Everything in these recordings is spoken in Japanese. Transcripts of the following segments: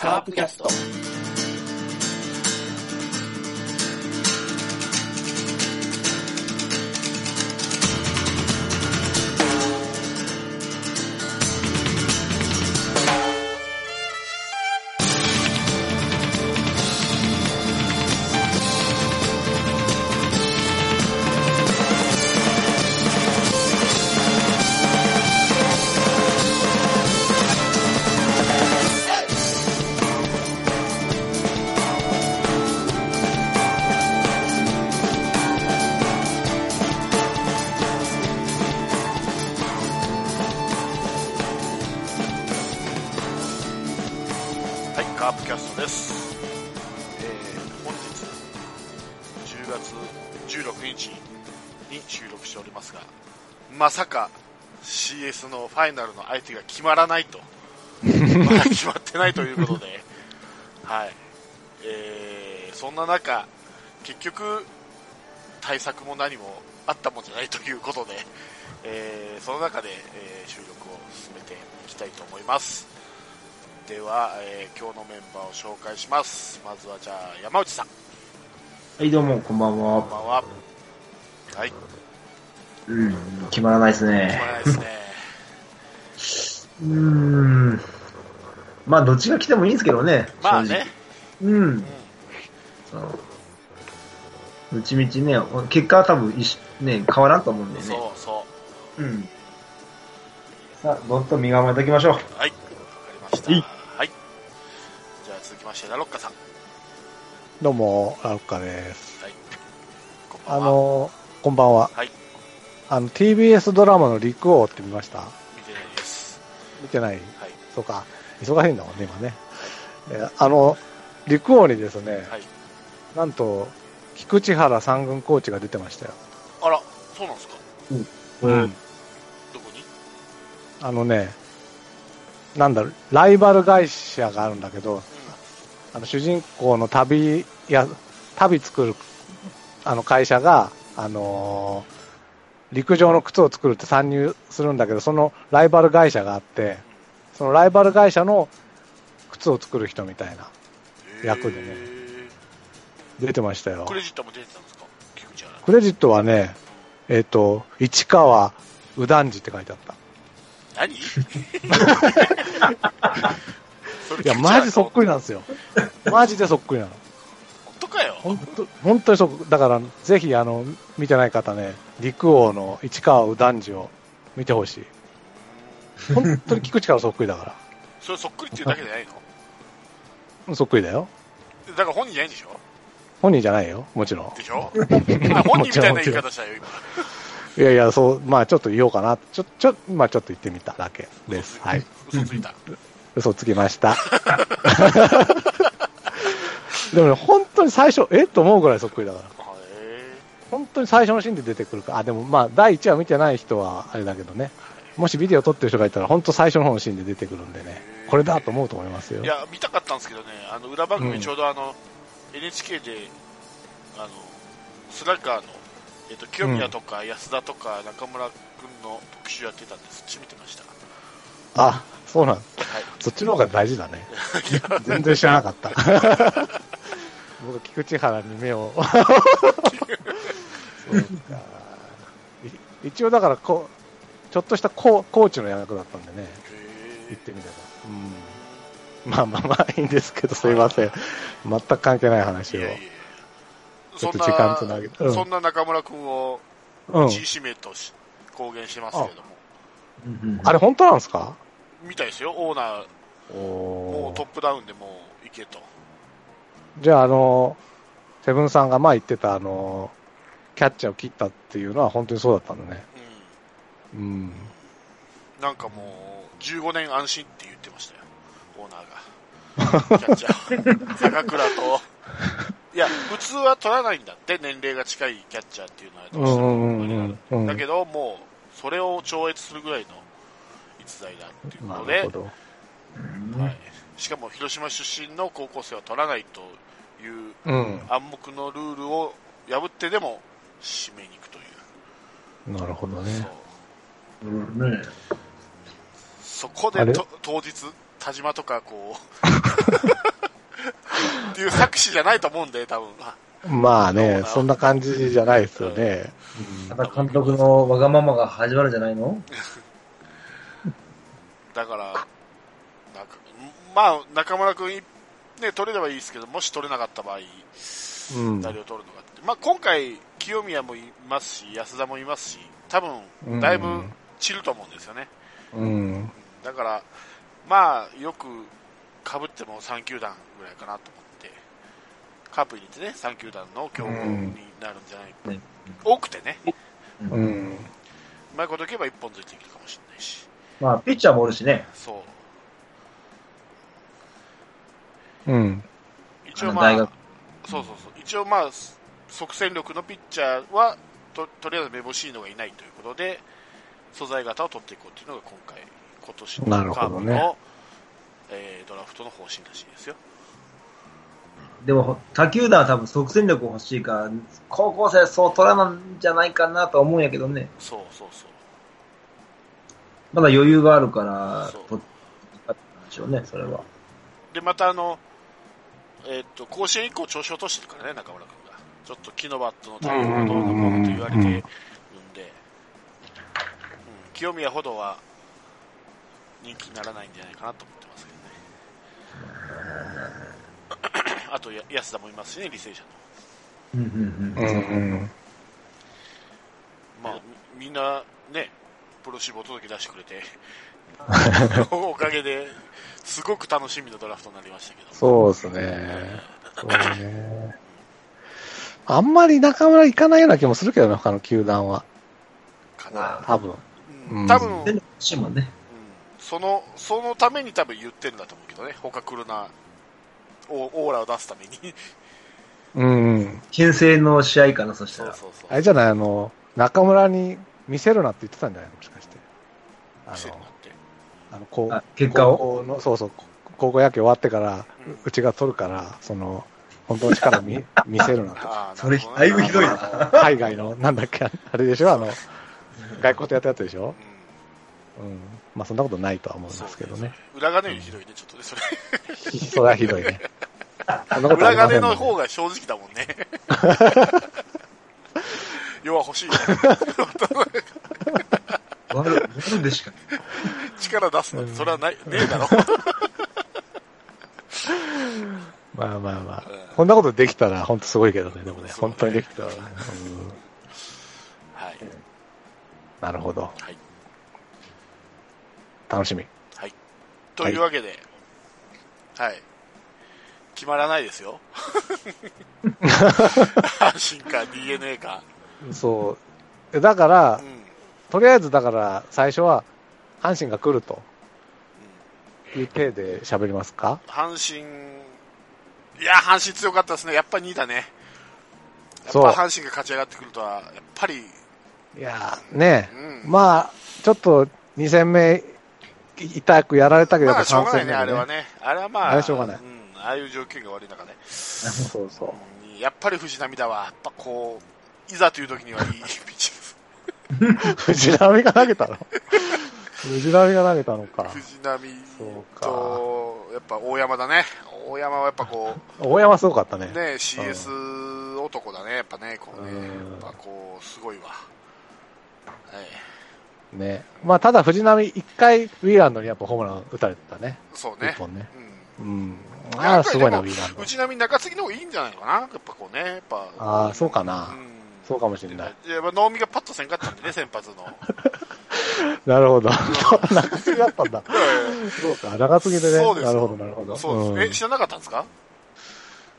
カープキャスト。ァイナルの相手が決まらないと、まだ決まってないということで、はい。えー、そんな中、結局、対策も何もあったもんじゃないということで、えー、その中で、えー収録を進めていきたいと思います。では、えー今日のメンバーを紹介します。まずはじゃあ、山内さん。はい、どうも、こんばんこんは。ばんは。はい、うん、決まらないです決まね。らないですね。うーん。まあ、どっちが来てもいいんですけどね。まあね。正直。うん。そううちみちね、結果は多分一緒、ね、変わらんと思うんでね。そうそうん。さあ、どんと身構えておきましょう。う。はい、わかりました。はいはい。じゃあ続きまして、ラロッカさん。どうも、ラロッカです。はい。こんばんは。あの、こんばんは。はい、あの、TBS ドラマの陸王って見ました見てないはい。そうか。忙しいんだもんね、今ね。えーあの、陸王にですね、はい。なんと、菊池原三軍コーチが出てましたよ。あら、そうなんですか？うん。どこに？あのね、なんだろう、ライバル会社があるんだけど、あの、主人公の旅や、旅作る、あの会社が、あのー陸上の靴を作るって参入するんだけど、そのライバル会社があって、そのライバル会社の靴を作る人みたいな、うん。役でねへ出てましたよーク。レジットも出てたんですか？クレジットはね、えっ、と、市川右團次って書いてあった。何？いや、マジそっくりなんですよ。マジでそっくりなの。本当かよ。本当本当にそう、だから、ぜひ、あの、見てない方ね、陸王の市川右團次を見てほしい。本当に聞く力そっくりだから。それそっくりっていうだけじゃないの？うんそっくりだよ。だから本人じゃないんでしょ？本人じゃないよ、もちろん。でしょ？あ本人みたいな言い方したよ、今。いやいや、そう、まあちょっと言おうかな。ちょ、ちょ、まあちょっと言ってみただけです。はい。嘘ついた。嘘つきました。でもね、本当に最初、えっと思うぐらいそっくりだから。へ本当に最初のシーンで出てくるか。あ、でもまあ、第1話見てない人はあれだけどね。もしビデオ撮ってる人がいたら、本当最初の方のシーンで出てくるんでね。これだと思うと思いますよーい。や、見たかったんですけどね、あの、裏番組ちょうどあの、NHK で、あの、スラッガーの、えっと、清宮とか安田とか中村くんの特集やってたんで、そっち見てました。あ、そうなんはい。そっちの方が大事だね。全然知らなかった。僕、菊池原に目を。そうか。い一応だからこう、ちょっとしたコーコーチの役だったんでね、へ言ってみれば。うん。まあまあまあいいんですけど、すいません。全く関係ないー話をいやい。やちょっとそんな時間つなげてうんそんな中村くんを、うん。地位指名とし公言してますけれども、うんあれ本当なんですか？みたいですよ、オーナー、もおうトップダウンでもう行けと。じゃあ、あの、セブンさんが前言ってた、あの、キャッチャーを切ったっていうのは本当にそうだったんだね。うんうん。なんかもう、15年安心って言ってましたよ、オーナーが。キャッチャー。坂倉と。いや、普通は取らないんだって、年齢が近いキャッチャーっていうのはどうしてもうんうんうんうんだけど、もう、それを超越するぐらいの逸材だっていうことでなるほ、ど。はい、しかも広島出身の高校生は取らないといううん。暗黙のルールを破ってでも締めに行くという。なるほどね。そううんね。そこでと当日、田島とかこう、っていう作詞じゃないと思うんで、多分。まあねそんな感じじゃないですよね。また監督のわがままが始まるんじゃないの？だから、なんか、まあ、中村君、ね、取れればいいですけど、もし取れなかった場合、うん。誰を取るのかって。まあ、今回、清宮もいますし、安田もいますし、多分、だいぶ散ると思うんですよね。うん。だから、まあ、よく被っても3球団ぐらいかなと思って、カープに入れてね、3球団の競合になるんじゃないか、うん多くてね、うん。うまいこといけば一本ずついけるかもしれないし、まあ、ピッチャーもおるしね。そう。うん。一応まああそうそうそう。一応まあ、即戦力のピッチャーは、と、とりあえずめぼしいのがいないということで、素材型を取っていこうというのが今回、今年なるのカープほどねの、えードラフトの方針らしいですよ。でも、他球団は多分即戦力欲しいから、高校生そう取らなんじゃないかなとは思うんやけどね。そうそうそう。まだ余裕があるからそう、取ったんでしょうね、それは。で、またあの、えーっと、甲子園以降調子を落としてるからね、中村君が。ちょっと木のバットの対応がどうのこうのと言われてるんで、うん、清宮ほどは人気にならないんじゃないかなと思ってますけどね。あと、や安田もいますしね、履正社の。うんうんうん。うん。まあ、みみんなね、プロ志望届出してくれて、おかげで、すごく楽しみなドラフトになりましたけど。そうですね。そうね。あんまり中村行かないような気もするけどね、他の球団は。かな。多分。うんうん多分、その、そのために多分言ってるんだと思うけどね、他来るな、オオーラを出すために。うん。牽制の試合かな、そしたら。そうそうそう。あれじゃない、あの、中村に見せるなって言ってたんじゃないの？もしかして。あの、て。あのこうあ結果を？高校の、そうそう、高校野球終わってから、うちが取るから、その、本当の力見 見せるなと。ああ、それだいぶひどいなうん海外の、なんだっけ、あれでしょ？あの、外国とやったやつでしょ？うん。まあそんなことないとは思うんですけどね。裏金よりひどいね、ちょっとね、それ。それはひどいね。そんなことあ裏金の方が正直だもんね。要は欲しいね。悪悪でしか。力出すの、それはない、ねえだろ。まあまあまあうん。こんなことできたら本当すごいけどね、でもね、本当にできたらはい。なるほど。はい。楽しみ。はい。というわけで、はい。決まらないですよ。阪神か DNA か。そう。えだからう、ん。とりあえずだから、最初は、阪神が来るという体で喋りますか？阪神、いや、阪神強かったですね。やっぱ2位だね。やっぱ阪神が勝ち上がってくるとは、やっぱり、いやーねうん。まあ、ちょっと2戦目、痛くやられたけど、まあ、しょう3がないね、あれはね。あれはまあ、あれはしょうがないうん、ああいう条件が悪い中ね。そうそう。うんやっぱり藤波だわ。やっぱこう、いざという時にはいいピッチ 藤波が投げたの？藤波が投げたのか。藤波と、やっぱ大山だね。大山はやっぱこ大山すごかったう、ね。ね、CS 男だね。やっぱね、こうね、うんやっぱこう、すごいわ。はい。ね。まあ、ただ藤波一回、ウィーランドにやっぱホームラン打たれてたね。そうね一。本ね。うん。うん。やああ、すごいな、ウィーランド。藤波中継ぎの方がいいんじゃないのかなやっぱこうね、やっぱ。ああ、そうかな。うん。そうかもしれない。やっぱ能見がパッとせんかったんでね、先発の。なるほど。中継ぎだったんだ。そうか、中継ぎでね。そうですよなるほど、なるほど。そうです。え、ん知らなかったんですか？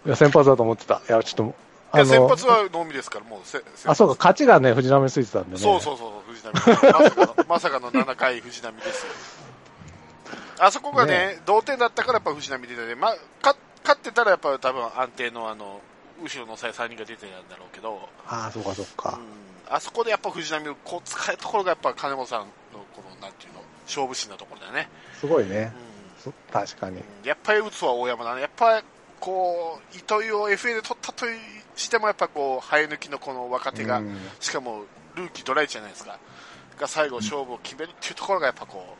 いや、先発だと思ってた。いや、ちょっと、いや、先発は能見ですから、もうせ、あ、そうか、勝ちがね、藤波についてたんでね。そうそうそう、藤波。まさかの、まさかの7回藤波ですよ。あそこがね、ね同点だったからやっぱ藤波出てて、まあ、か勝ってたらやっぱ多分安定のあの、後ろのさえ3人が出てたんだろうけど、ああ、そうか、そうか。うん、あそこでやっぱ藤波をこう使えるところがやっぱ金本さんのこの、なんていうの、勝負師なところだよね。すごいねう。そ確かに。ん、やっぱり打つは大山だね。やっぱり、こう、糸井を FA で取ったとしてもやっぱこう、生え抜きのこの若手が、うんしかもルーキードライチじゃないですか。が最後勝負を決めるっていうところがやっぱこ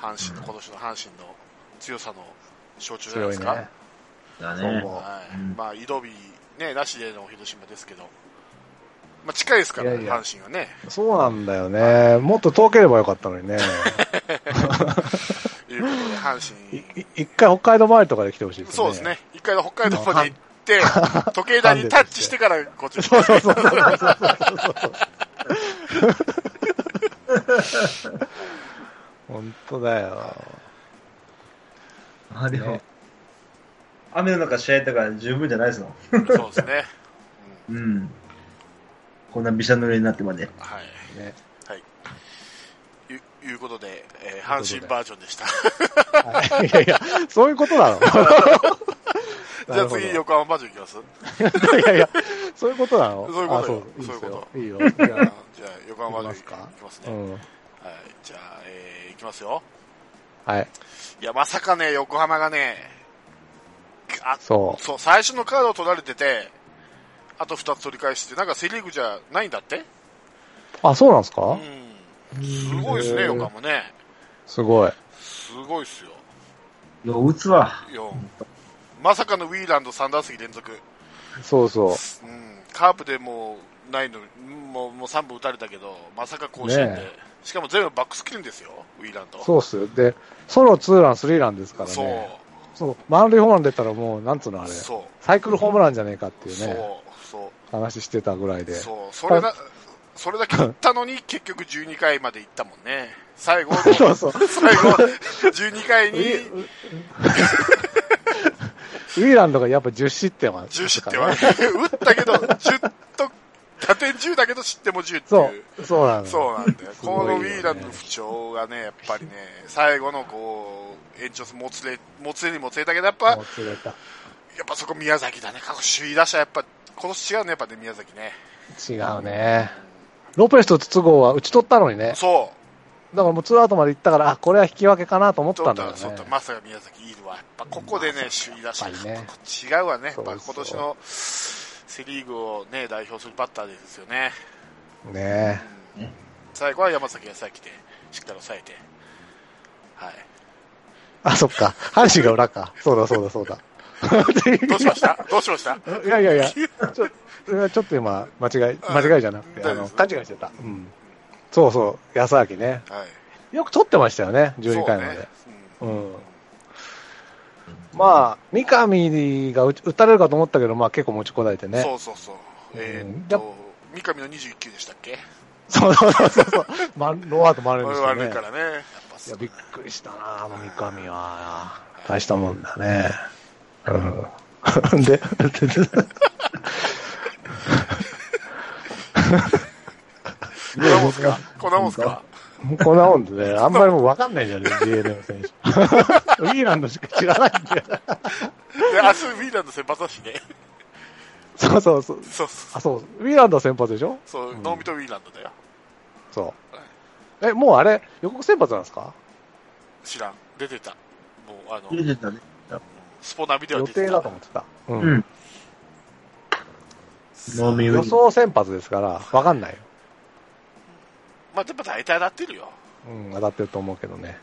う、阪神の、今年の阪神の強さの象徴じゃないですか。ね。だね。そう思はい。うんまあ、移動日、ね、なしでの広島ですけど、まあ、近いですからね、いやいや阪神はね。そうなんだよね。もっと遠ければよかったのにね。と いうことで、阪い神、い一回北海道周りとかで来てほしいですね。そうですね。一回の北海道まで行って、時計台にタッチしてからこっちにそうそうそうそうそうそう。本当だよ。あ、でもね、雨の中試合だから十分じゃないですの。そうですね。うん。こんなびしゃ濡れになってまで。はい。ね。はい。いういうことで、えー阪神バージョンでした。はいいやいや、そういうことなの？じゃあ次、横浜バージョンいきます？いやいや、そういうことなの？そういうことそういうこいい。いいよ。じゃあ、横浜バージョンいいきますか？きますあ、うね。ん。はい。じゃあ、えーいきますよ。はい。いや、まさかね、横浜がね、あ、そそう、最初のカードを取られてて、あと2つ取り返して、なんかセリーグじゃないんだって？う。あ、そうなんですか？うん。すごいですね、横浜ね。すごい。すごいっすよ。よ、打つわ。いやまさかのウィーランド3打席連続。そうそう。うん、カープでもうないの、もうもう3本打たれたけど、まさか甲子園で、ねしかも全部バックスキルンですよ、ウィーランド。そうっすよ。で、ソロツーラン、スリーランですからそうね。そう。満塁ホームラン出たらもう、なんつうのあれ。サイクルホームランじゃねえかっていうそうね、そう話してたぐらいで。そうそれだそれだけ打ったのに結局12回まで行ったもんね。最後の、そうそう。最後、12回ウにィ ウィーランドがやっぱ10失点は。10失点は、打ったけど、10と、打点10だけど失点も10ってそいう。う、そうなの。そうなんだよ。このウィーランドの不調がね、やっぱりね、最後のこう、延長戦もつれ、もつれにもつれたけど、やっぱ、もう釣れた。やっぱそこ宮崎だね。過去首位打者、やっぱ、今年違うね、やっぱね、宮崎ね。違うね。ロペスと筒香は打ち取ったのにね。そう。だからもうツーアウトまで行ったから、あ、これは引き分けかなと思ったんだよね。ちょっと、まさか宮崎いるわ。やっぱここでね、首位打者、やっぱりね違うわね。やっぱそうそう今年のセリーグをね、代表するバッターですよね。ね最後は山崎康明で、しっかり抑えて。はい。あ、そっか。阪神が裏か。そうだそうだそうだ。どうしました？どうしました？いやいやいや、ちょちょっと今、間違い、間違いじゃなくて、あの、勘違いしてた。うん。そうそう、安明ね。はい。よく取ってましたよね、12回まで。そうねうん。まあ、三上が打打たれるかと思ったけど、まあ結構持ちこたえてね。そうそうそう。えーっと、三上の21球でしたっけ？そうそうそうそう。ま、ノーアウト回るんですよね。悪いからね。やっぱいや、びっくりしたな、あの三上は。大したもんだね。うん。で、こんなもんすか？こんなもんすか？こんなもんでね、あんまりもう分かんないじゃんね、GNM 選手。ウィーランドしか知らないんだよ。で、明日ウィーランド先発だしね。そうそうそう。そうそう。あ、そう。ウィーランドは先発でしょ？そう、ノーミトウィーランドだよ。そう。え、もうあれ、予告先発なんですか？知らん。出てた。もう、あの、入れてたね。スポナビでは予出てた。定だと思ってた。う。うんん。ノーミウ予想先発ですから、分かんないよ。まあ、でも大体当たってるよ。うん、当たってると思うけどね。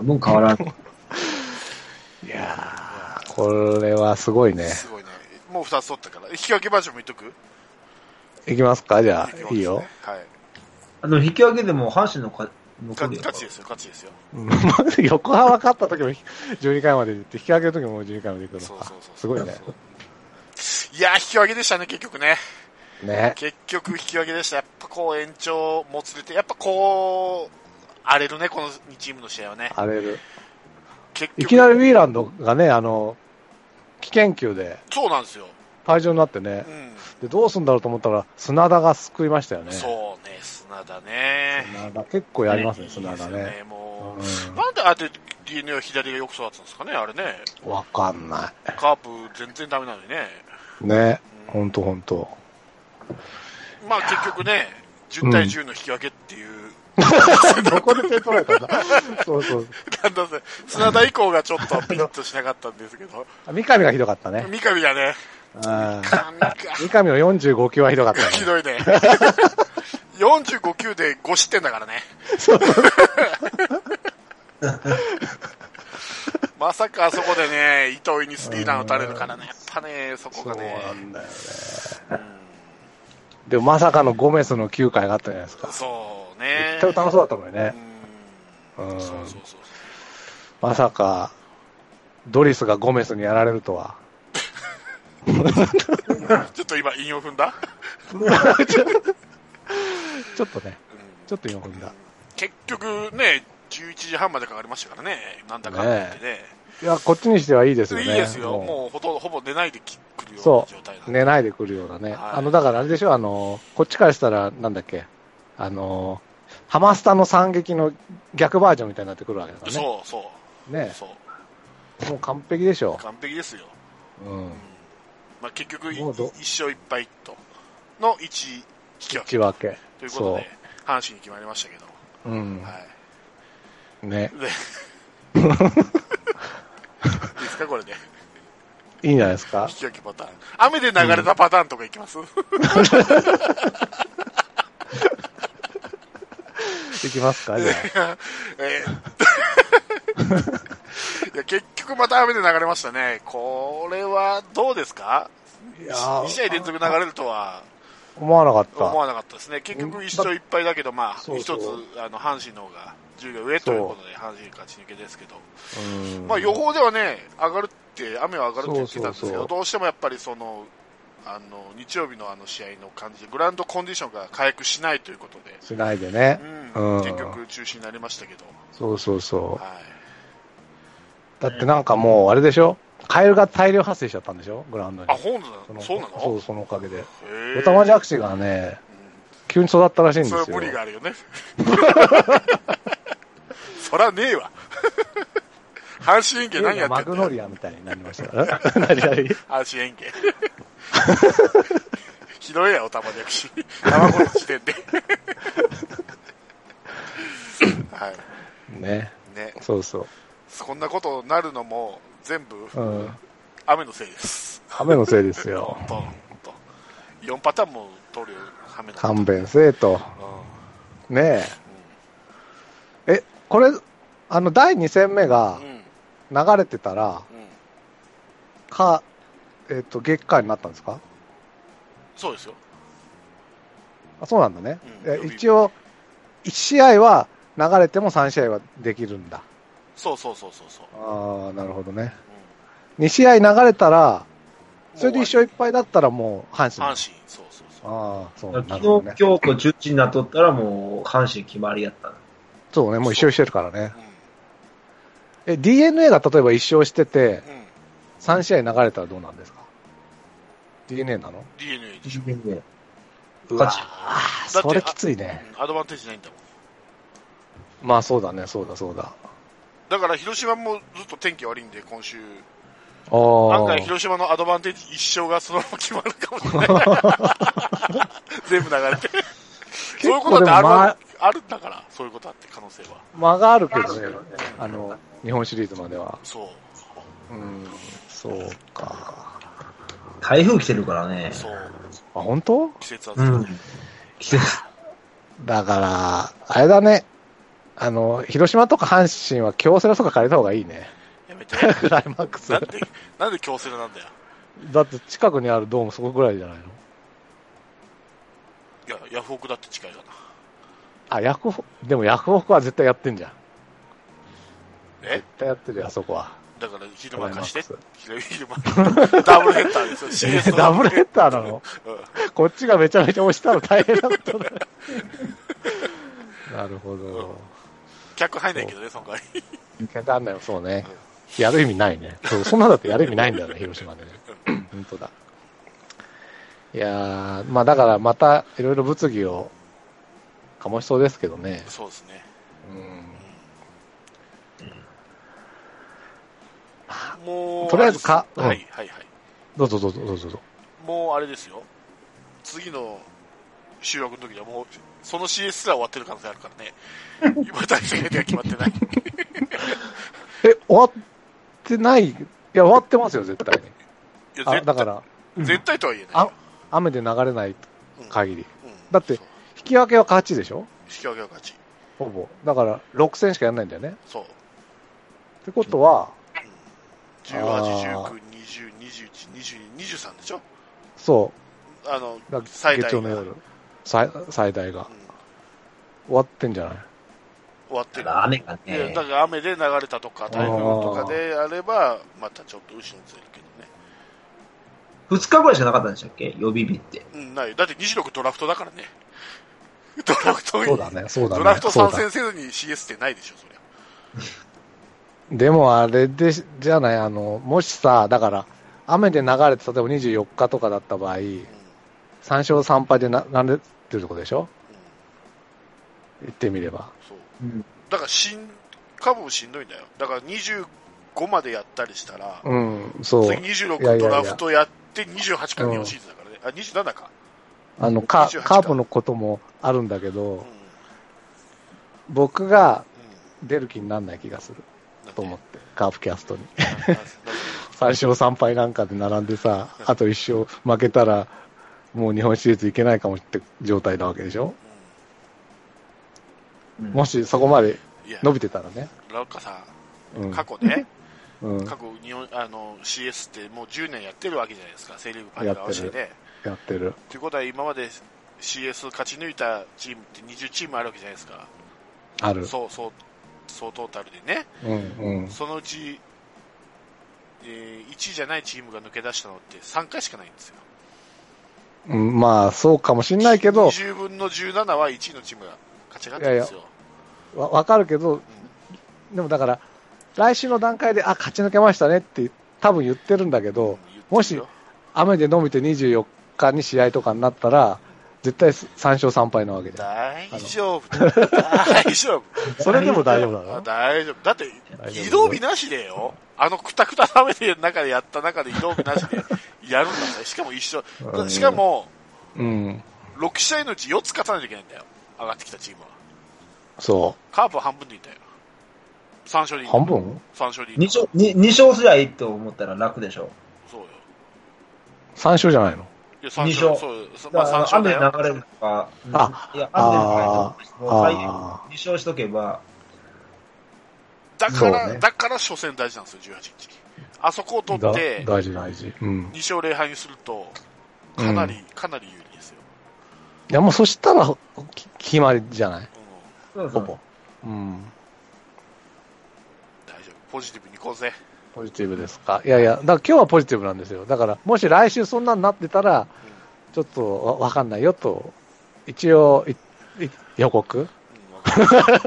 もう変わらん。いやー、これはすごいね。すごいね。もう2つ取ったから。引き分けバージョンも言っとく？いきますか？じゃあ、きますねいいよ。。はい。あの、引き分けでも阪神のか残勝ちですよ、勝ちですよ。うん横浜勝った時も12回まで行って、引き分けの時も12回まで行くのかそうそうそう。。すごいね。いやー、引き分けでしたね、結局ね。ね。結局引き分けでした。やっぱこう延長もつれて、やっぱこう、荒れるね、この2チームの試合はね。荒れる。いきなりウィーランドがね、あの、危険球でそうなんですよ。退場になってねう。ん。で、どうすんだろうと思ったら、砂田が救いましたよね。そうね、砂田ね。砂田結構やりますね、いい砂田ですよねね。。もう、うんなんであえて DNA は左がよく育つんですかね、あれね。わかんなカープ全然ダメなのにね。い。ね。うんほんとほんと。まあ結局ね、10対10の引き分けっていう、どこで手取られたんだ？そうそう。だんだんね砂田以降がちょっとピリッとしなかったんですけど、三上がひどかったね。三上がね、うん三上の45球はひどかったね。ひどいね。45球で5失点だからね。まさかあそこでね、糸井にスリーラン打たれるからね、やっぱね、そこそうがね。なんだよね。うんでもまさかのゴメスの9回があったじゃないですか。そうね。絶対楽しそうだったのにね。うんうんそうそうそう。まさか、ドリスがゴメスにやられるとは。ちょっと今、韻を踏んだ、ちょっとね、うんちょっと今踏んだ。結局ね、11時半までかかりましたからね、なんだかんだ言ってね。いや、こっちにしてはいいですよね。いいですよ、ももうほとほぼ寝ないでき来るようそな状態なんう、で。寝ないで来るようなね。はいあの、だからあれでしょ、あの、こっちからしたら、なんだっけ、あの、ハマスタの惨劇の逆バージョンみたいになってくるわけだからね。そうそうねそうもう完璧でしょ。完璧ですよ。うん。まあ、結局、一勝一敗との1引き分け内訳。ということで、阪神に決まりましたけど、そう。うん。はい。ね。で いいですか、これで。いいんじゃないですか引き分けパターン。雨で流れたパターンとかいきます、いきますかじゃえー。いや結局また雨で流れましたね。これはどうですか？あ。いや2ー試合連続流れるとは。思わなかった。思わなかったですね。結局1勝1敗だけど、まあ、一つ、あの、阪神の方が10秒上ということで、阪神勝ち抜けですけど、うん。まあ予報ではね、上がるって、雨は上がるって言ってたんですけど、そうそうそう。どうしてもやっぱりその、あの、日曜日のあの試合の感じで、グラウンドコンディションが回復しないということで、しないでねう。ん、うん結局中止になりましたけど、そうそうそう。はい。だってなんかもう、あれでしょ？カエルが大量発生しちゃったんでしょ？グラウンドにあ、。ほんとだ。のそうなの？そう、そのおかげで。オタマジャクシがね、急に育ったらしいんですよ。それは無理があるよね。そらねえわ。阪神園芸何やってマんだよ。グノリアみたいになりましたから。何々阪神園芸。ひどいや、おたまじゃくし。卵の時点で。はね。い。ね。そうそう。こんなことになるのも、全部、うん。雨のせいです。雨のせいですよほん。と、ほんと。4パターンも通る雨の勘弁せえと。うねえ。え、これ、あの、第2戦目がん。うん。流れてたら、うん。か、えっ、と、月間になったんですか？そうですよ。あそうなんだね。うんえ一応、1試合は流れても3試合はできるんだ。そうそうそうそうそう。ああ、なるほどね。うん2試合流れたら、それで1もう勝1敗だったらもう阪神。阪神、そうそうそう。ああ、そう昨日、なるほどね。今日と中止になっとったらもう、阪神決まりやったな。そうね、もう1勝してるからね。うえ、DNA が例えば1勝してて、ん。うん。3試合流れたらどうなんですか ?DNA なの？DNA でしょ。ねうわ勝ちだってそれきついね。うんアドバンテージないんだもん。まあそうだね、そうだそうだ。だから広島もずっと天気悪いんで、今週。ああ。案外広島のアドバンテージ一勝がそのまま決まるかもしれない。全部流れて。そういうことだってある,、あるんだから、そういうことだって可能性は。間があるけどね、あの、日本シリーズまでは。そう。うん、そうか。台風来てるからね。そう。あ、本当？季節は。うん。季節。だから、あれだね。あの、広島とか阪神は京セラとか借りた方がいいね。やめて。クライマックス。なんで、なんで強制なんだよ。だって近くにあるドームそこぐらいじゃないの？いや、ヤフオクだって近いかな。あ、ヤフオク、でもヤフオクは絶対やってんじゃん。え絶対やってるよ、あそこは。だから昼間貸してク。昼昼間。ダブルヘッダーですよ。ダブルヘッダーなの？うんこっちがめちゃめちゃ押したら大変なことだよ。なるほど。客入んないけどね、その代わり。結果あんだよ、そうね。やる意味ないね。そうそんなんだってやる意味ないんだよね、広島でね。本当だ。いやー、まあだからまたいろいろ物議を醸しそうですけどね。そうですね。うん。もう、とりあえずかはい、はい、はい。どうぞどうぞどうぞどうぞ。もうあれですよ。次の収録の時にはもう、その CS すら終わってる可能性あるからね。今、大会では決まってない。え、終わってない？いや、終わってますよ、絶対に。いや、あ、絶対、だから、絶対とは言えないあよ。、雨で流れない限り。うんだって引き分けは勝ちでしょ？引き分けは勝ち。ほぼ。だから、6戦しかやんないんだよね。そう。ってことは、18、あ19、20、ー21、22、23でしょ？そあの最大月曜の夜、最最大が。終わってんじゃない？終わってる。雨がねだから雨で流れたとか、台風とかであれば、またちょっと後ろにずれるけどね。2日ぐらいしかなかったんでしたっけ？予備日って。うん、ない。だって26ドラフトだからね。ドラフトに、そうだね、そうだね。ドラフト参戦せずに CS ってないでしょ、そりゃ。でもあれで、じゃない、あの、もしさ、だから、雨で流れて、例えば24日とかだった場合、うん。3勝3敗でな流れてるとこでしょ？うん。言ってみれば。そう。うん。だからしん、株もしんどいんだよ。だから25までやったりしたら、うん、そう。次26いやいやいやドラフトやって28か日本シリーズだからね。あ、27か。あの、カ28カープのこともあるんだけうん。ど、僕がう出る気にならない気がするん。と思って、カープキャストに。ななな3勝3敗なんかで並んでさ、あと1勝負けたら、もう日本シリーズいけないかもって状態なわけでしょ？うんもしそこまで伸びてたらね。ラウカさ過去ね、うん。過去日本、あの、CS ってもう10年やってるわけじゃないですか、セリーグパイが合わせてね。やってる。ということは今まで CS 勝ち抜いたチームって20チームあるわけじゃないですか。ある。そう、そう、そうトータルでね。うん、うん。そのうち、えー、1位じゃないチームが抜け出したのって3回しかないんですよ。うんまあ、そうかもしんないけど、20分の17は1位のチームが勝ち上がってるんですよ。わわかるけど、でもだから、来週の段階で、あ、勝ち抜けましたねって多分言ってるんだけうんど、もし雨で伸びて24日に試合とかになったら、絶対3勝3敗なわけじゃん。大丈夫。大丈夫。それでも大丈夫なあの大丈夫。だって移動日なしでよ。あのくたくたな雨で中でやった中で移動日なしでやるんだぜ。しかも一緒う。んしかも、うん。6試合のうち4つ勝たないといけないんだよ。上がってきたチームは。そカープは半分でいいんだよ。3勝でいい。う。半分 ?3 勝でいいんだ二勝、二二勝すりゃいいと思ったら楽でしょ。そうよ。?3 勝じゃないの？いや、3二勝。勝そうそまあ3だから勝だよ。雨流れるとか、うんあいや、雨で流れるとあーもう最あ二勝しとけば、だから、そうねだから初戦大事なんですよ、18日。あそこを取だって、大事大事。うん。2勝0敗にすると、かなり、かなり有利ですよ。いや、もうそしたら、き決まりじゃない？うんそうそうほぼ。うん。大丈夫。ポジティブに行こうぜ。ポジティブですか？いやいや、だから今日はポジティブなんですよ。だから、もし来週そんなになってたら、ちょっとわわかんないよと、一応、いい予告うんわかる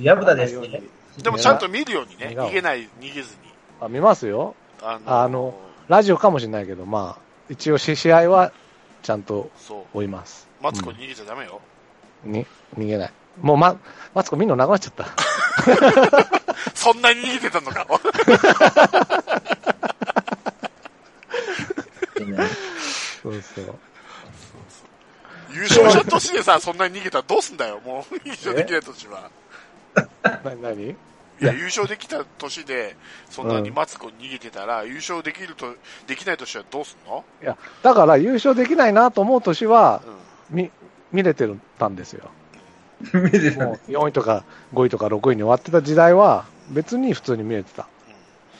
ヤブダですね。でもちゃんと見るようにね、逃げない、逃げずに。あ見ますよ。ああのラジオかもしれないけど、まあ、一応し試合はちゃんとそう。追います。マツコに逃げちゃダメよ。に、逃げない。もう、ま、マツコ見るのなくなっちゃった。そんなに逃げてたのか。そうそう。優勝した年でさ、そんなに逃げたらどうすんだよ、もう。優勝できない年は。な、なにいや、優勝できた年で、そんなにマツコに逃げてたら、優勝できると、できない年はどうすんの？いや、だから優勝できないなと思う年はう、ん。み、見れてたんですよ。見てたもう4位とか5位とか6位に終わってた時代は、別に普通に見れてた。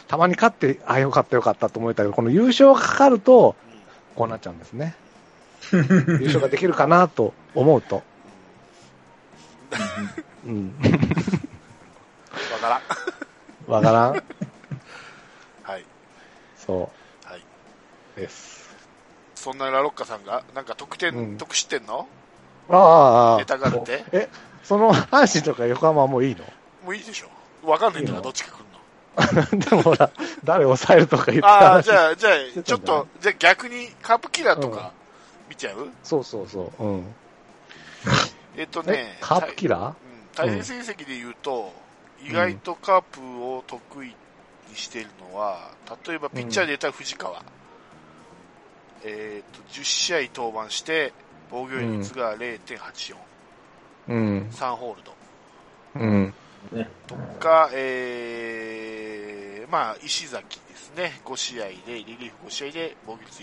たまに勝って、あ、よかったよかったと思えたけど、この優勝がかかると、こうなっちゃうんですね。優勝ができるかなと思うと。うん。わからん。わからんはい。そはい。うです。そんなラロッカさんが、なんか得点、うん得失点の？ああああネタがあって？え、その阪神とか横浜はもういいの？もういいでしょ。わかんないんだから、どっちか来るの。でもほら、誰抑えるとか言ってああ、話じゃあ、じゃあ、ちょっと、じゃあ逆にカープキラーとか見ちゃう、そうそうそう。うん。えっとねえ、、カープキラー？うん。対戦成績で言うと、意外とカープを得意にしているのは、例えばピッチャーで言ったら藤川。えっと、10試合登板して、防御率が0.84、うん。3ホールド。うん。か、えー、まあ、石崎ですね。5試合で、リリーフ5試合で防御率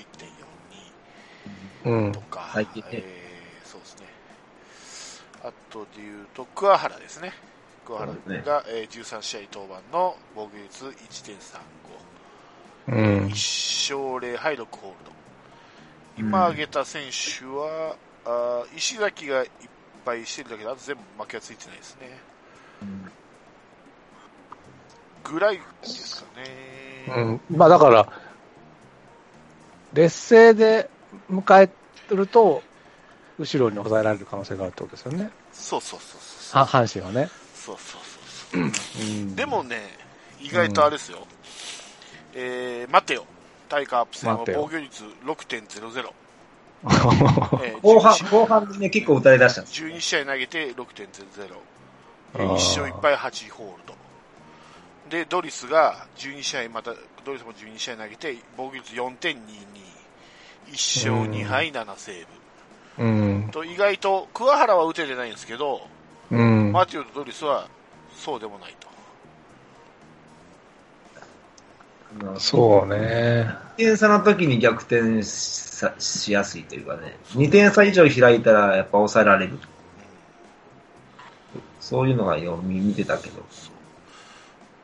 1.42うんと。か、入っててえー、そうですね。あとで言うと、桑原ですね。桑原そうですねが、えー13試合登板の防御率1.35。うん。1勝0敗6ホールド。今挙げた選手は、あー石崎がいっぱいしてるだけで、あと全部負けはついてないですね。うんぐらいですかね。うん。まあだから、劣勢で迎えると、後ろに抑えられる可能性があるってことですよね。そうそうそうそう。は阪神はね。そうそうそうそう。うん。でもね、意外とあれですよ。えー、待てよ。タイカープ戦は防御率6.00。えー後半、12後半でね、結構打たれ出したんです12試合投げて6.00。あー1勝1敗8ホールド。で、ドリスが12試合、また、ドリスも12試合投げて、防御率4.22。1勝2敗7セーブ。うん。と、意外と、桑原は打ててないんですけど、うん。マティオとドリスはそうでもないと。そうね。1点差の時に逆転さしやすいというかね、2点差以上開いたらやっぱ抑えられる。そういうのがよ見見てたけど。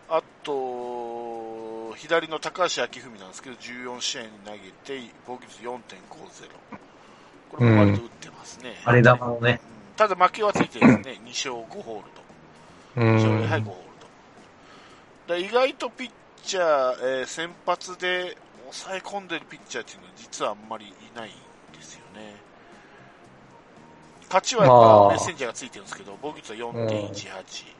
あと、左の高橋明文なんですけど、14試合に投げて、防御率4.50。これも割と打ってますね。あれ玉のね。うんただ負けはついてるんですね。2勝5ホールド。う2勝0敗5ん。ホールド。意外とピッチャー、えー先発で抑え込んでるピッチャーっていうのは実はあんまりいないんですよね。勝ちはやっまあぱメッセンジャーがついてるんですけど、防御率は4.18。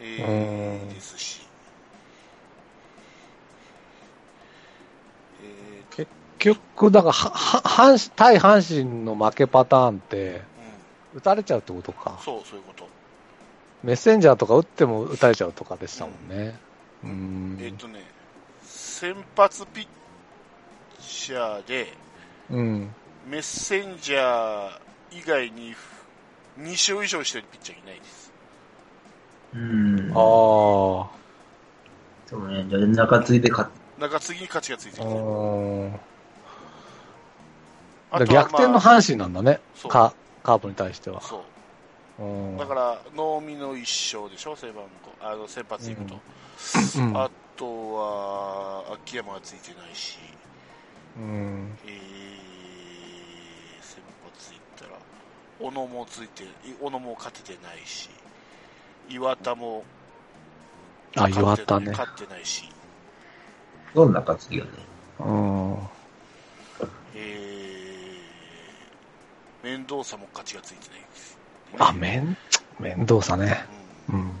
えですし。えー結局、だから、は、は、阪神、対阪神の負けパターンって、うん、打たれちゃうってことか。そう、そういうこと。メッセンジャーとか打っても打たれちゃうとかでしたもんね。うん。えっ、とね、先発ピッチャーで、うん。メッセンジャー以外に2勝以上してるピッチャーいないです。うん。ああ。そうね、じゃあ中継いで勝っ中継ぎに勝ちがついてる。うん。あ逆転のまあ阪神なんだね。カカープに対しては。そう。うん。だから、能見の1勝でしょ、背番号。あの、先発でいくと。うん、あとは、秋山がついてないし、うん。えー、先発いったら、小野もついて、小野も勝ててないし、岩田もあ、勝って岩田ね。勝ってないし、どんな中継ぎよね。うん。えー、面倒さも勝ちがついてないです。あ、面、面倒さね。うんうん。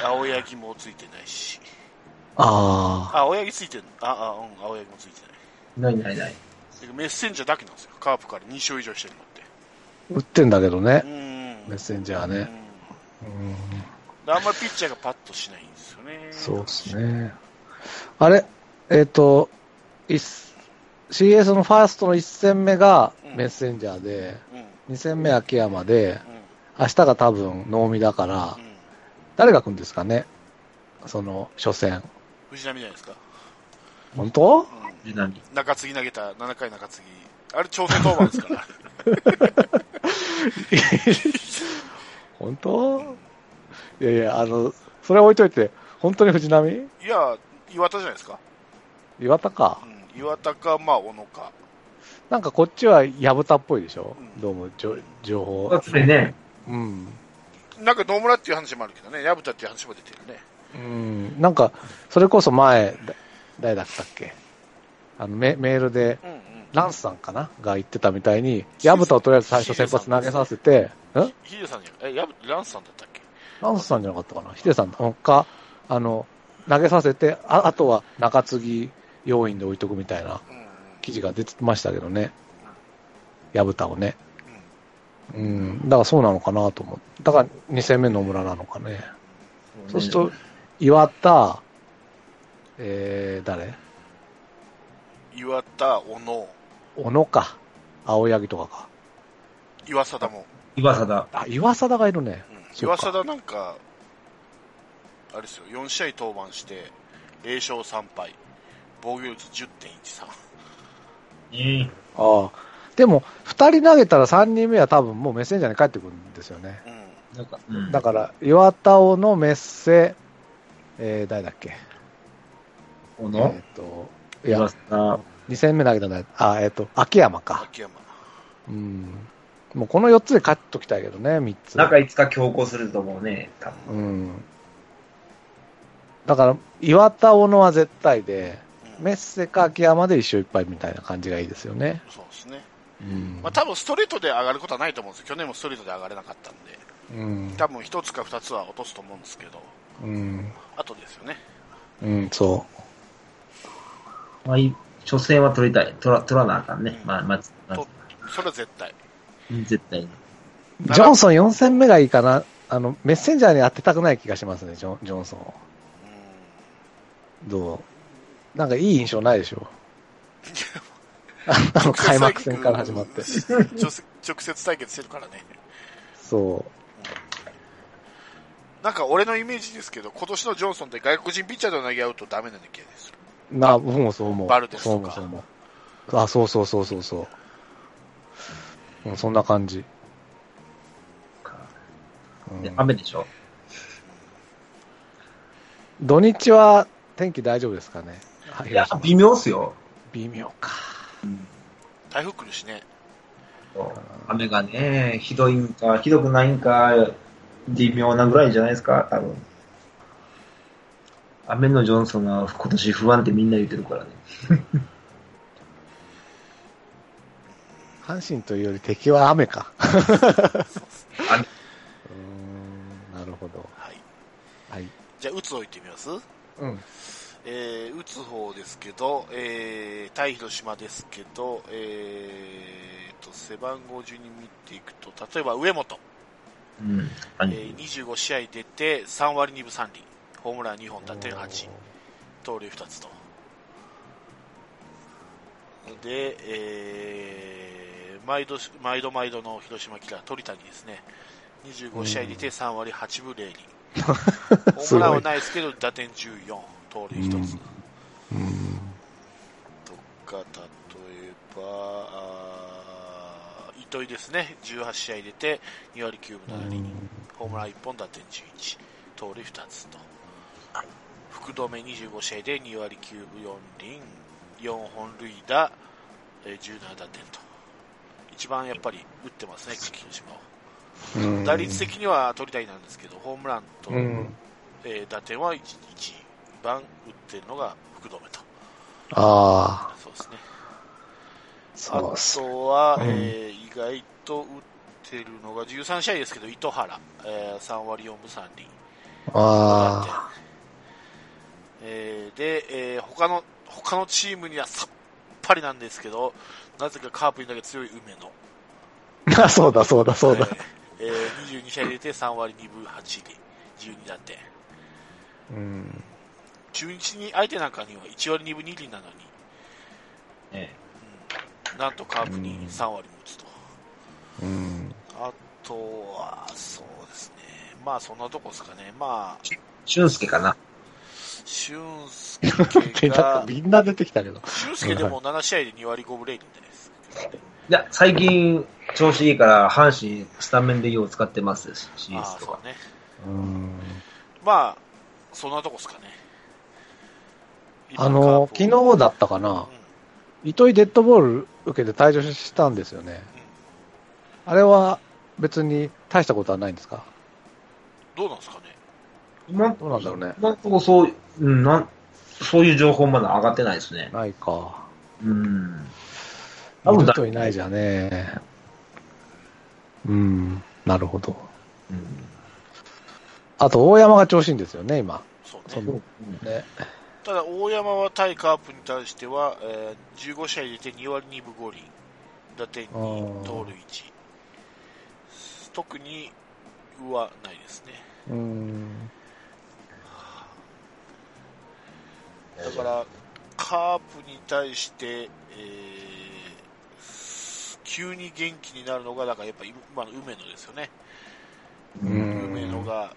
青柳もついてないし。ああ、青柳ついてるあ、あ、うん、青柳もついてない。ないないない。メッセンジャーだけなんですよ。カープから2勝以上してるのって。あ、打ってんだけどねう。ん。メッセンジャーね。うんうん。あんまりピッチャーがパッとしないんですよね。そうですね。あれえっ、と、いっ CS のファーストの1戦目がうんメッセンジャーで、うん。2戦目秋山で、うん。明日が多分能見だからう、ん。誰が来るんですかね？その初戦。藤波じゃないですか。本当？うん。藤波。中継ぎ投げた7回中継ぎ。あれ挑戦登板ですから。本当？いやいや、あの、それ置いといて、本当に藤波？いや、岩田じゃないですか。岩田かう。ん。岩田か、まあ、小野か。なんかこっちは薮田っぽいでしょ、うんどうも、じょ情報。だってね、うん。なんか野村っていう話もあるけどね、薮田っていう話も出てるね。うん。なんか、それこそ前、だ誰だったっけ？あのメ、メールで、うんうん。ランスさんかな？が言ってたみたいに、薮田をとりあえず最初先発投げさせて、んヒデさんじゃ、え、薮、ランスさんだったっけ？ランスさんじゃなかったかな？ヒデさんか、あの、投げさせて、ああとは中継ぎ要員で置いとくみたいな。記事が出てましたけどね。薮田をね。うんうん。だからそうなのかなと思う。だから2戦目野村なのかね。そうすると、岩田、えー、誰？岩田、小野、小野か。青柳とかか。岩貞も。岩貞。あ、岩貞がいるね。うん岩貞なんか、あれですよ、4試合登板して、0勝3敗、防御率10.13。うん。ああ。でも、2人投げたら3人目は多分もうメッセンジャーに帰ってくるんですよね。うん。なんか、うんだから、岩田尾のメッセ、えー、誰だっけ？えこのっ、と、いや岩、田、2戦目投げたんだあ、えっ、と、秋山か。秋山。うん。もうこの4つで勝っときたいけどね、3つ。中5日強行すると思うね、多分。うん。だから、岩田小野は絶対で、うんメッセか秋山で一勝一敗みたいな感じがいいですよね。そうですね。うんまあ多分ストレートで上がることはないと思うんですよ。去年もストレートで上がれなかったんで。うん。多分一つか二つは落とすと思うんですけど、うん。あとですよね。うん、そまあ、い初戦は取りたい。取ら、取らなあかんね。まあ、まず、まずとそれは絶対。うん絶対。ジョンソン4戦目がいいかな。あの、メッセンジャーに当てたくない気がしますね、ジョンジョンソンを。うんどう？なんかいい印象ないでしょ あの、開幕戦から始まって。直接直接対決してるからね。そなんか俺のイメージですけど、今年のジョンソンって外国人ピッチャーと投げ合うとダメな気がする。う。な、僕もそう思う。バルデスとかそう思う、そう思う。あ、そうそうそうそうそう。うん、そんな感じ。うんで、雨でしょ？土日は天気大丈夫ですかね？はいいや、微妙っすよ。微妙か。台風来るしね。雨がね、ひどいんか、ひどくないんか、微妙なぐらいじゃないですか、多分。雨のジョンソンが今年不安ってみんな言ってるからね。阪神というより敵は雨か。う雨ーん、なるほど。はい。はい。じゃあ、打つ置いてみます？うん。えー、打つ方ですけど、えー、対広島ですけど、えーと、背番号順に見ていくと、例えば上本、うん。えー、25試合出て3割2分3厘、ホームラン2本、打点8、盗塁2つと。で、えー、毎度、毎度毎度の広島キラー、鳥谷ですね。25試合出て3割8分0厘。ホームランはないですけど、打点14、盗塁1つ。うん。とか、例えば、糸井ですね。18試合出て2割9分7厘。ホームラン1本、打点11、盗塁2つと。福留25試合で2割9分4厘、4本塁打、えー17打点と。一番やっぱり打ってますね、広島を。うん打率的には取りたいなんですけど、ホームランと、うん。えー打点は 1, 一番打ってるのが福留と。ああ、そうですね。そうっすあ。とは、うんえー意外と打ってるのが13試合ですけど、糸原、えー3割4分3厘。あえーで、えー他の、他のチームにはさっぱりなんですけど、なぜかカープにだけ強い梅野。あ。そうだ、そうだ、そうだ。えーえー22試合出て3割2分8厘、12打点。うん。中日に相手なんかには1割2分2厘なのに、ねうんなんとカープに3割も打つと。うん。あとは、そうですね。まあそんなとこですかね。まあ、俊介かな。俊介みんなが、みんな出てきたけど。俊介でも7試合で2割5分0厘です。いや、最近、調子いいから、阪神、スタメンでよう使ってますし、ああ、CS とか。そうね。うん。まあ、そんなとこですかね。あの、今昨日だったかなうん。糸井デッドボール受けて退場したんですよね。あれは別に大したことはないんですか？どうなんですかね？今どうなんだろうね。今のとそう、うん、なん、そういう情報まだ上がってないですね。ないか。うん。いる人いないじゃね。うん。なるほど。うん。あと、大山が調子いいんですよね、今。そうそね。のね。ただ、大山は対カープに対しては、えー15試合出て2割2分5厘、打点あ2、ー盗塁1。特にはないですね。うん。だから、カープに対して、えー急に元気になるのが、だからやっぱ今の梅野ですよね。うん梅野が、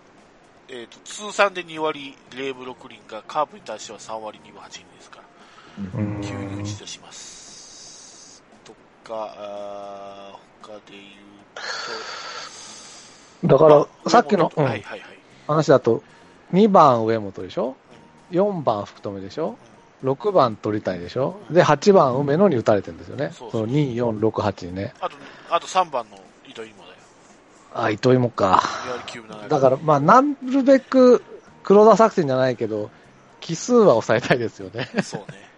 えー、と通算で2割0分6厘がカープに対しては3割2分8厘ですから、うん急に打ち出します。とか、あー他で言うと、だから、さっきの、うんはいはいはい。話だと、2番上本でしょ ?4 番福留でしょ ?6 番鳥谷でしょ？で、8番梅野に打たれてるんですよね。そうそそうの2、4、6、8にね。あと、あと3番の糸井も。あ、糸井もか。2割9分7厘だから、まあ、なるべく、黒田作戦じゃないけど、奇数は抑えたいですよね。そうね。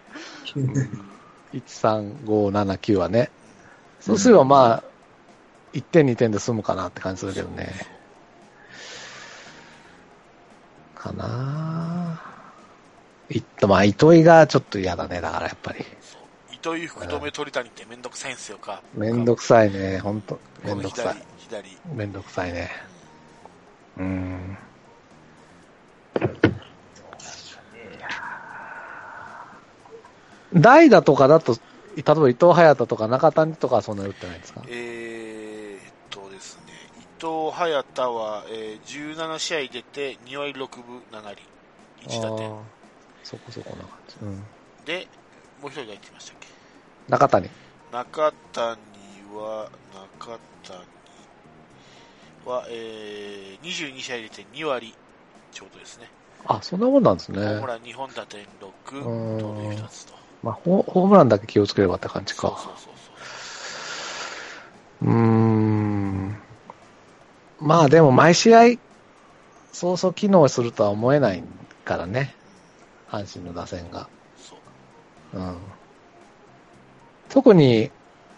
1、3、5、7、9はね。そうすればまあ、1点2点で済むかなって感じするけどね。かなぁ。いっと、まあ、糸井がちょっと嫌だね、だからやっぱり。糸井福留鳥谷ってめんどくさいんすよか。めんどくさいね、ほんと。めんどくさい左。、左。めんどくさいね。うん。代打とかだと、例えば伊藤隼人とか中谷とかはそんなに打ってないんですか？えーっとですね、伊藤隼太は、えー17試合出て2割6分7厘、1打点。そこそこな感じ。うん。で、もう一人が言ってましたっけ？中谷。中谷は、中谷は、えー、22試合出て2割ちょうどですね。あ、そんなもんなんですね。ホームラン2本打点6、うん盗塁2つと。まあホ、ホームランだけ気をつければって感じか。そうそうそうそう。うーん。まあでも毎試合、そうそう機能するとは思えないからね。阪神の打線が。そう。うん。特に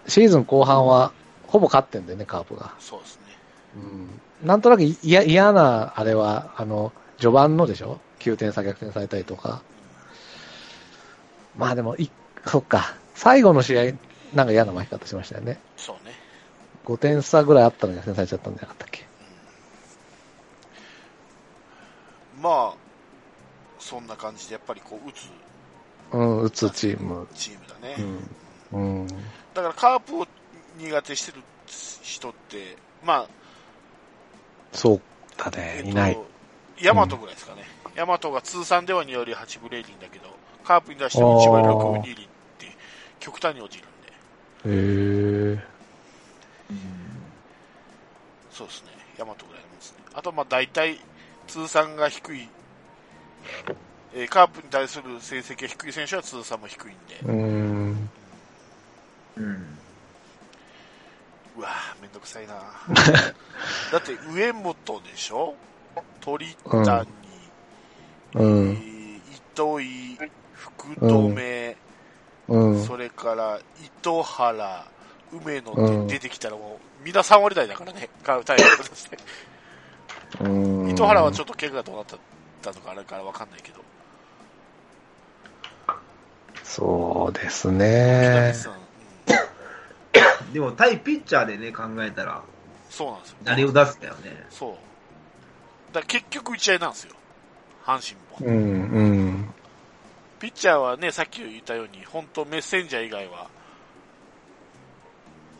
シーズン後半はほぼ勝ってんだよね、カープが。そうですね。うん。なんとなくいや嫌な、あれは、あの、序盤のでしょ ?9 点差逆転されたりとか。まあでも、い、そっか。最後の試合、なんか嫌な負け方しましたよね。そうね。5点差ぐらいあったのに逆転されちゃったんじゃなかったっけ？まあ、そんな感じでやっぱりこう打つうん、打つチーム。チームだね。うん。うん。だからカープを苦手してる人って、まあ、そうだね、いない。。ヤマトぐらいですかね。ヤマトが通算では2割8分0厘だけど、カープに出しても1割6分2厘って極端に落ちるんで、へえ。そうですね。ヤマトぐらいのもんですね。あとまあ大体通算が低い、えーカープに対する成績が低い選手は通算も低いんで、うーん。うん。うわぁ、めんどくさいな だって上本でしょ？鳥谷、うえん。ー糸井、福留、うん。それから糸原、梅野って出てきたらもう、みんな3割台だからね、カープタイプとして。うん。糸原はちょっと怪我がどうなったのかあれからわかんないけど。そうです南ね。でも対ピッチャーでね、考えたら、そうなんですよ。誰を出すんだよね。そう。だから結局打ち合いなんですよ。阪神も。うん、うん。ピッチャーはね、さっき言ったように、本当メッセンジャー以外は、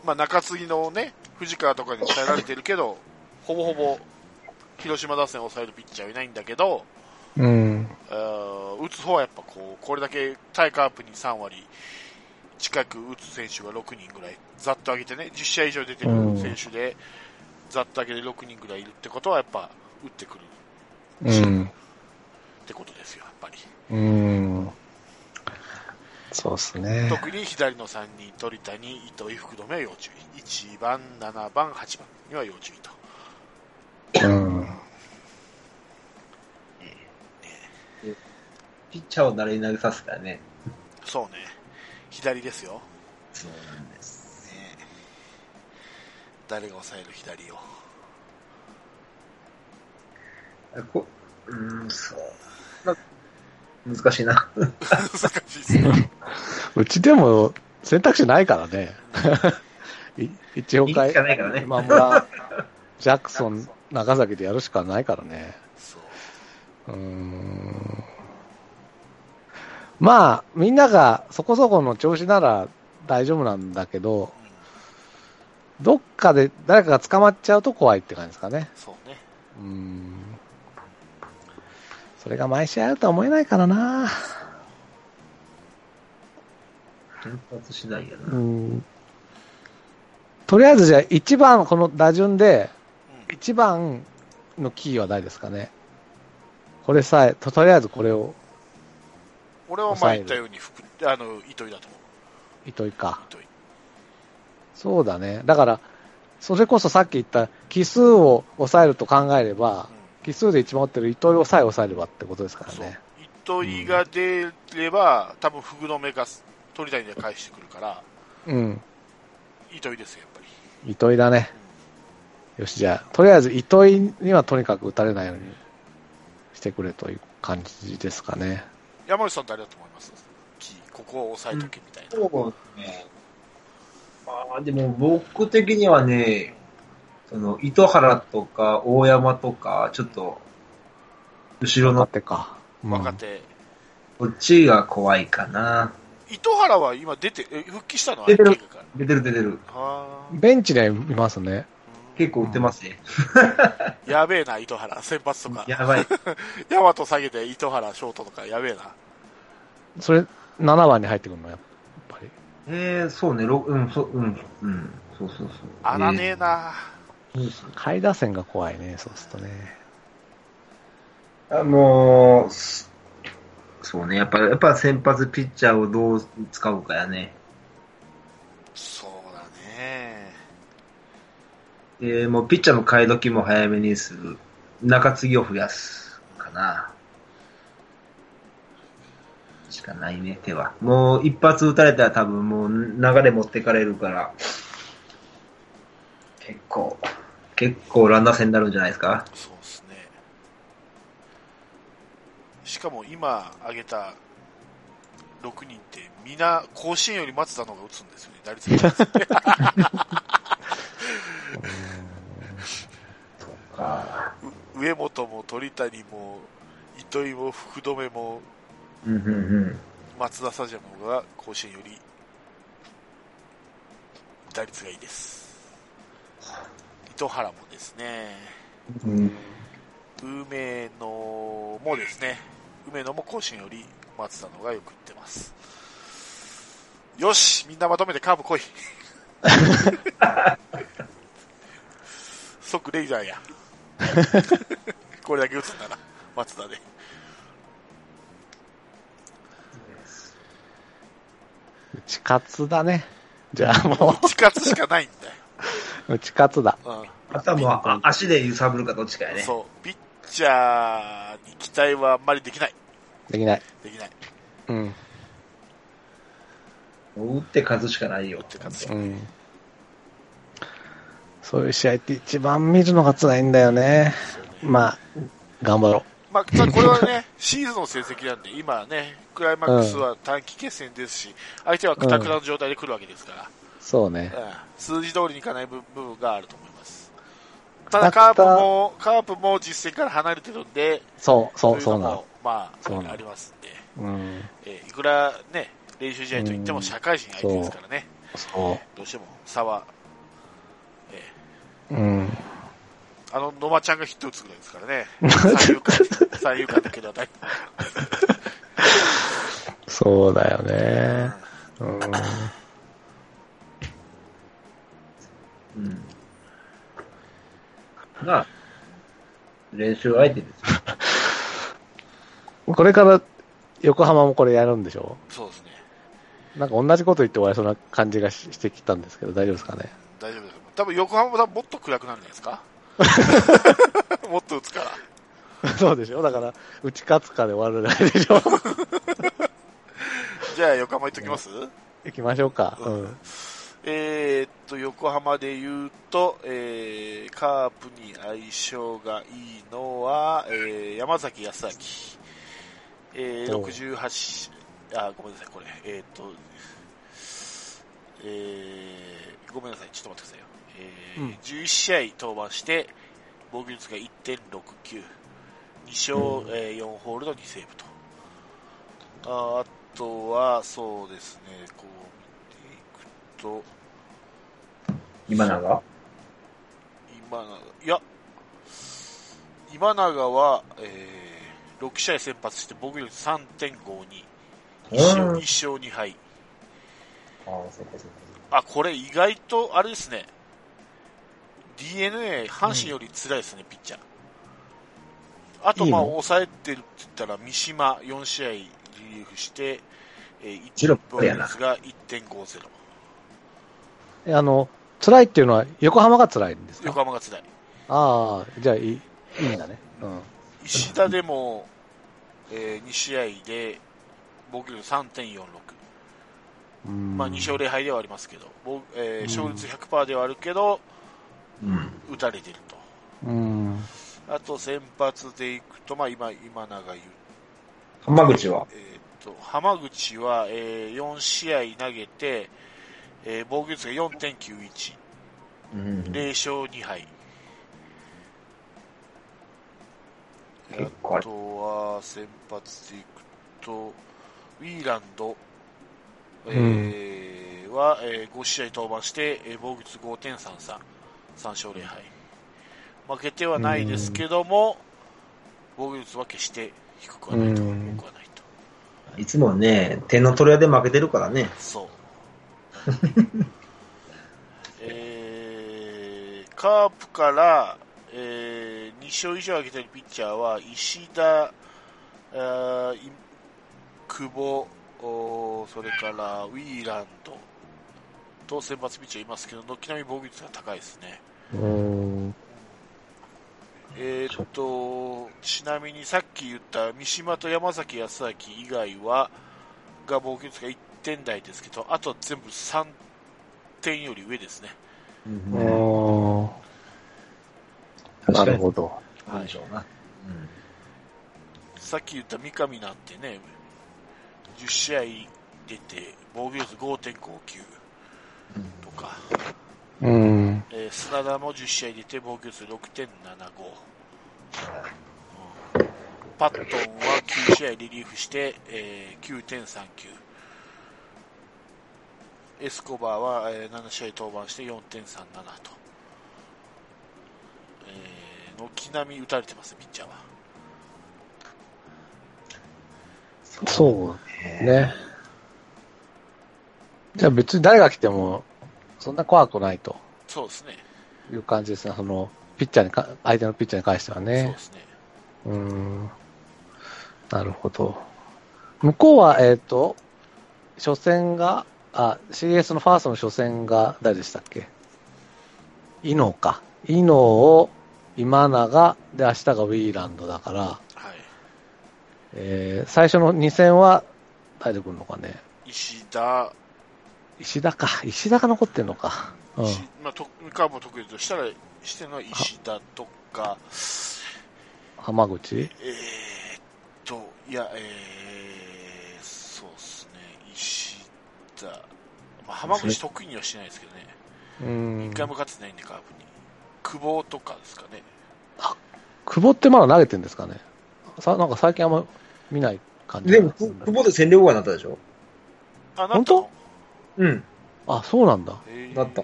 まあ中継ぎのね、藤川とかに伝えられてるけど、ほぼほぼ、広島打線を抑えるピッチャーはいないんだけど、うん。あー打つ方はやっぱこう、これだけタイカープに3割近く打つ選手が6人ぐらい、ざっと上げてね、10試合以上出てる選手で、ざっと上げて6人ぐらいいるってことはやっぱ、打ってくるうん。ってことですよ、やっぱり。うん。そうですね。特に左の3人、鳥谷、糸井、福留は要注意。1番、7番、8番には要注意と。うん。ピッチャーを誰に投げさせたらね。そうね。左ですよ。そうなんです。ね誰が抑える左を？あこうーん、そう。な難しいな。難しいですね。うちでも選択肢ないからね。い一応いいしかないからね今村、ジャクソン、長崎でやるしかないからね。そう。うーん。まあ、みんながそこそこの調子なら大丈夫なんだけど、どっかで誰かが捕まっちゃうと怖いって感じですかね。そうね。うーん。それが毎試合あるとは思えないからな。奮発しないやうな。ん。とりあえずじゃあ1番この打順で、うん。一番のキーは誰ですかね。これさえ、ととりあえずこれを、俺は前言ったように福あの糸井だと思う糸井か。糸井そうだね。だから、それこそさっき言った奇数を抑えると考えれば、奇数で一番持ってる糸井をさえ抑えればってことですからね。糸井が出れば、多分福留が鳥谷で返してくるからうん。糸井ですよやっぱり糸井だね。よし、じゃあ、とりあえず糸井にはとにかく打たれないようにしてくれという感じですかね。山内さん誰だと思いますキーここを押さえとけみたいな、そうですね。まあ、でも僕的にはね、その、糸原とか大山とか、ちょっと、後ろの、若手か。うん若手こっちが怖いかな。糸原は今出てえ復帰したの？は出てる出てる出てる。はベンチで見ますね。結構売ってますね。ーやべえな糸原。先発とか。やばい。大和下げて糸原ショートとか。やべえな。それ、7番に入ってくるの、やっぱり。えー、そうね、ろうん、そう、うん、うん、そうそうそう。穴ねえな、下位打線が怖いね、そうするとね。あのーすそうね、やっぱ、やっぱ先発ピッチャーをどう使うかやね。そえー、もうピッチャーの買い時も早めにする。中継ぎを増やす。かな。しかないね、手は。もう一発打たれたら多分もう流れ持ってかれるから。結構、結構ランナー戦になるんじゃないですか。そうですねしかも今挙げた6人ってみんな甲子園より松田の方が打つんですよね打率が 上本も鳥谷も糸井も福留もうんうんうん。松田スタジアムの方が甲子園より打率がいいです。糸原もですね。うん、梅野もですね。梅野も甲子園より松田の方がよく打ってます。よしみんなまとめてカーブ来い 即レイザーやこれだけ打つんだな松田で打ち勝つだね。じゃあも打ち勝つしかないんだよ、う、打ち勝つだ。うんあとはもうあ足で揺さぶるかどっちかやね。そう、ピッチャーに期待はあんまりできない。できない。できない。うん。打って勝つしかないよ。打って勝つしかうん。そういう試合って一番見るのが辛いんだよね。まあ、頑張ろまあ、ただこれはね、シーズンの成績なんで、今ね、クライマックスは短期決戦ですし、相手はクタクタの状態で来るわけですから、う。そうね。うん数字通りにいかない部部分があると思います。ただ、カープも、カープも実戦から離れてるんで、そう、そう、いそうなのまあ、ありますんで、うん。えーいくらね、練習試合といっても社会人相手ですからね、そどうしても差は、えーう。うん。あの、野間ちゃんがヒット打つぐらいですからね。三遊間、三遊間だけではない。そうだよね。うん。うん。まあ、練習相手ですよ。これから横浜もこれやるんでしょ？そうですね。なんか同じこと言って終わりそうな感じがししてきたんですけど、大丈夫ですかね？多分横浜ももっと暗くなるんじゃないですか？もっと打つから。そうでしょだから、打ち勝つかで終わるだけでしょ じゃあ横浜行っときます、行きましょうか。うん。えーっと、横浜で言うと、えー、カープに相性がいいのは、えー、山崎康明。えー、おう68、あ、ごめんなさい、これ。えーっと、えー、ごめんなさい、ちょっと待ってくださいよ。えーうん11試合登板して、防御率が1.69。2勝、えー4ホールド2セーブと。ああとは、そうですね、こう見ていくと、今永？今永、いや、今永は、えー、6試合先発して防御率3.52。1勝うん1勝2敗。あ、これ意外と、あれですね。DNA、阪神より辛いですね、ピッチャー。あと、いいの？まあ、抑えてるって言ったら、三島4試合リリーフして、えー、ジロ1ップやな率が1.50。えあの、辛いっていうのは横浜が辛いんですか？横浜が辛い。ああ、じゃあいい、いいんだね。うん。石田でも、えー2試合で、防御率3.46。うんまあ、2勝0敗ではありますけど、防えー勝率100%ではあるけど、うん。打たれてると。うん。あと先発でいくと、まあ、今、今永言う、浜口は？えー、と浜口は、えー4試合投げて、えー防御率が4.91、うん。0勝2敗。結構あとは先発でいくと、ウィーランド、えーは、え5試合登板して、えー防御率5.33、3勝0敗。負けてはないですけども、防御率は決して低くはないと、多うんくはないと。いつもね、点の取り合いで負けてるからね。そう。えー、カープから、えー、2勝以上挙げてるピッチャーは、石田、あ久保、おーそれからウィーランドと先発ピッチャーいますけど、軒並み防御率が高いですね。うん。えーっと、ちなみにさっき言った三島と山崎康明以外は、が防御率が1点台ですけど、あと全部3点より上ですね。うん。な。るほど。なんでしょうな。さっき言った三上なんてね、10試合出て、防御率5.59とか、うん。えー砂田も10試合出て、防御率6.75。うんパットンは9試合リリーフして、えー9.39。エスコバーは、えー7試合登板して4.37と。えー軒並み打たれてます、ピッチャーは。そうね。じゃあ別に誰が来ても、そんな怖くないとそうですね。いう感じですね。その、ピッチャーにか、相手のピッチャーに関してはそうねで。すね。うーん。なるほど。向こうは、えっ、と、初戦が、あ、CS のファーストの初戦が誰でしたっけ？伊能か。伊能を今永で明日がウィーランドだから、はい。えー最初の2戦は誰で来るのかね。石田、石田か。石田が残ってんのか。うん。石まあ、とカーブを得意としたら、してるのは石田とか、浜口？えーっと、いや、えー、そうですね、石田、まあ、浜口得意にはしてないですけどね、うん一。回も勝ってないんで、カーブに。久保とかですかね。久保ってまだ投げてんですかね。さ、なんか最近あんま見ない感じでも、く久保で戦力外になったでしょ？あ、な本当？うん。あ、そうなんだ。えーなった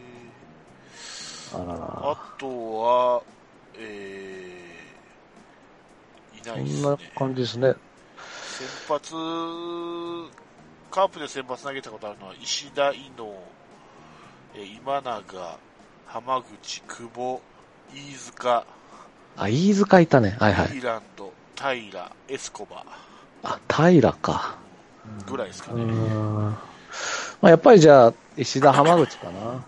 あらら。あとは、えー、いないですねそんな。感じですね。先発、カープで先発投げたことあるのは石田、伊能、えー今永、浜口、久保、飯塚、あ、飯塚いたね。はいはい。イーランド、平、エスコバあ、平か。ぐらいですかね。ん。まあ、やっぱりじゃあ、石田浜口かな。うん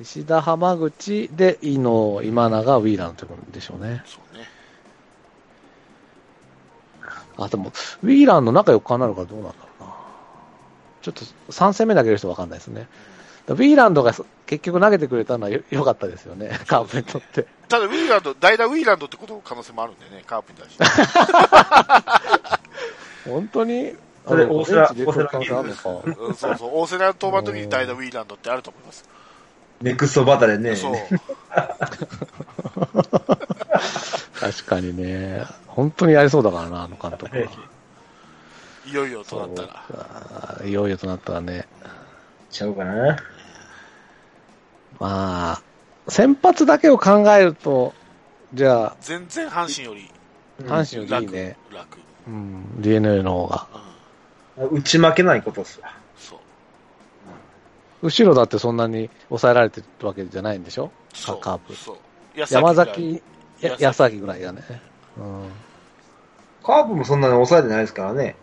石田浜口で、伊野、今永、ウィーランドってことでしょうね。そうね。あ、でも、ウィーランド仲良くなるからどうなんだろうな。ちょっと3戦目投げる人わかんないですね。ウィーランドが結局投げてくれたのはよ良かったですよね、カープにとって。ただ、ウィーランド、代打ウィーランドってことの可能性もあるんでね、カープに対して。本当に？それ大瀬良ベンチで取る可能性あるのか。うんそうそう、大瀬良の登板の時に代打ウィーランドってあると思います。ネクストバタでね。そう。確かにね。本当にやりそうだからな、あの監督は。いよいよとなったら。いよいよとなったらね。ちゃうかな。まあ、先発だけを考えると、じゃあ、全然阪神より阪神よりい楽。いね。楽。うん、DNA の方が。うん。打ち負けないことっすわ。そう。後ろだってそんなに抑えられてるわけじゃないんでしょ？そうカープそう。山崎、や矢矢崎ぐらいだね。うん。カープもそんなに抑えてないですからね。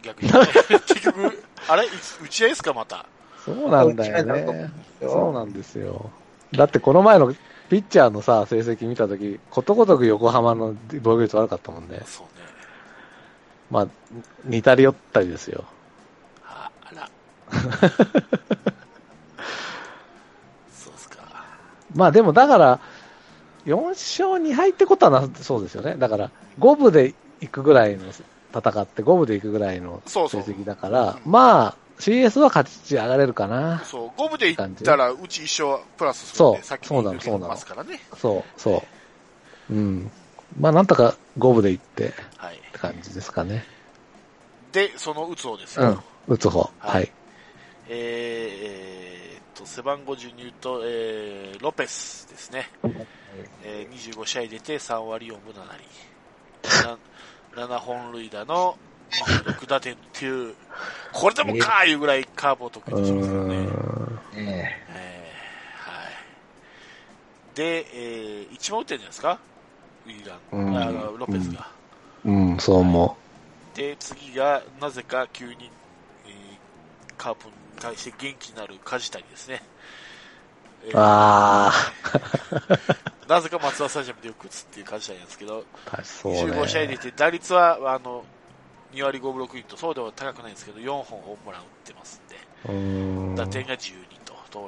うん逆に。結局、あれ？いつ打ち合いですか、また？そうなんだよ打ち合いになると思ね。よそうなんですよ。だってこの前のピッチャーのさ、成績見たとき、ことごとく横浜の防御率悪かったもんね。そうね。まあ、似たり寄ったりですよ。ああら。そうっすか。まあでもだから、4勝2敗ってことはな、そうですよね。だから、5分で行くぐらいの戦って、5分で行くぐらいのそうそう成績だから、まあ、CS は勝ち上がれるかな。そう、五分でいったら、うち一勝プラスするんで、そう先に抜けますからね。そう、そう。うん。まあなんとか5分で行ってっはい。て感じですかね。で、その打つ方ですよ。うん。打つ方。はいはい。えーえーっと、背番号順に言うと、えー、ロペスですね。えー、25試合出て3割4分7厘。な7本塁打の26打点っていう、これでもかーいうぐらいカーブを得う意にしますよね。ーん。ええーはい。で、えー、一番打ってるんじゃないですか？ウィーラン、うんあのロペスが。うん、そう思で、次が、なぜか急に、えーカープに対して元気になる梶谷ですね。えう。ーあ なぜか松田スタジアムでよく打つっていう梶谷なんですけど、あ、そうね。25試合出て、打率は、あの、2割5分6厘とそうでは高くないんですけど、4本ホームラン打ってますんで、ん。打点が12と。